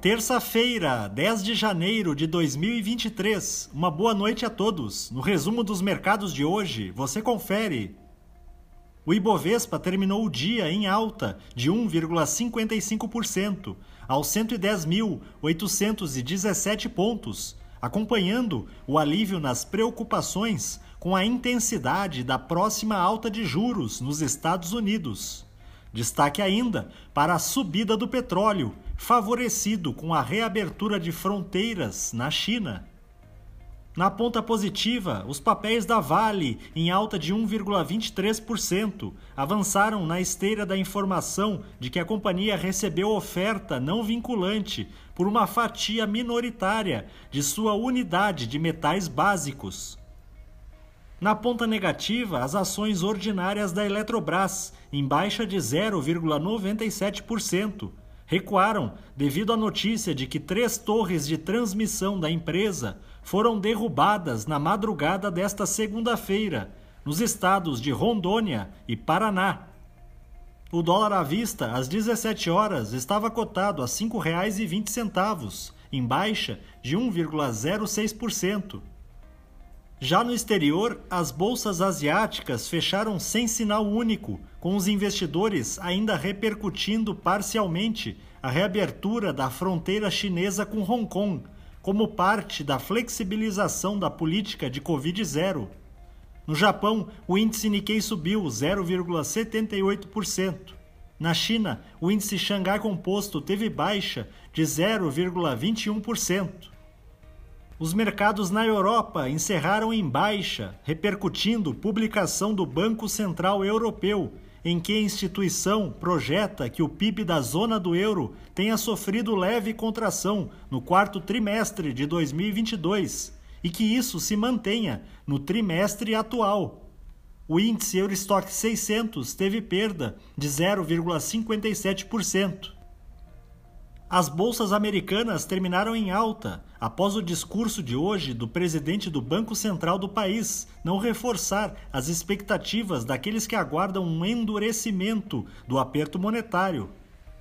Terça-feira, 10 de janeiro de 2023. Uma boa noite a todos. No resumo dos mercados de hoje, você confere. O Ibovespa terminou o dia em alta de 1,55% aos 110.817 pontos, acompanhando o alívio nas preocupações com a intensidade da próxima alta de juros nos Estados Unidos. Destaque ainda para a subida do petróleo, favorecido com a reabertura de fronteiras na China. Na ponta positiva, os papéis da Vale, em alta de 1,23%, avançaram na esteira da informação de que a companhia recebeu oferta não vinculante por uma fatia minoritária de sua unidade de metais básicos. Na ponta negativa, as ações ordinárias da Eletrobras, em baixa de 0,97%, recuaram devido à notícia de que três torres de transmissão da empresa foram derrubadas na madrugada desta segunda-feira, nos estados de Rondônia e Paraná. O dólar à vista, às 17 horas, estava cotado a R$ 5,20, em baixa de 1,06%. Já no exterior, as bolsas asiáticas fecharam sem sinal único, com os investidores ainda repercutindo parcialmente a reabertura da fronteira chinesa com Hong Kong, como parte da flexibilização da política de Covid-0. No Japão, o índice Nikkei subiu 0,78%. Na China, o índice Xangai Composto teve baixa de 0,21%. Os mercados na Europa encerraram em baixa, repercutindo publicação do Banco Central Europeu, em que a instituição projeta que o PIB da zona do euro tenha sofrido leve contração no quarto trimestre de 2022 e que isso se mantenha no trimestre atual. O índice Eurostock 600 teve perda de 0,57%. As bolsas americanas terminaram em alta após o discurso de hoje do presidente do Banco Central do país não reforçar as expectativas daqueles que aguardam um endurecimento do aperto monetário.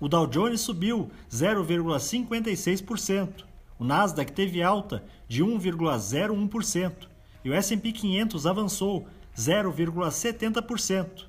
O Dow Jones subiu 0,56%, o Nasdaq teve alta de 1,01% e o S&P 500 avançou 0,70%.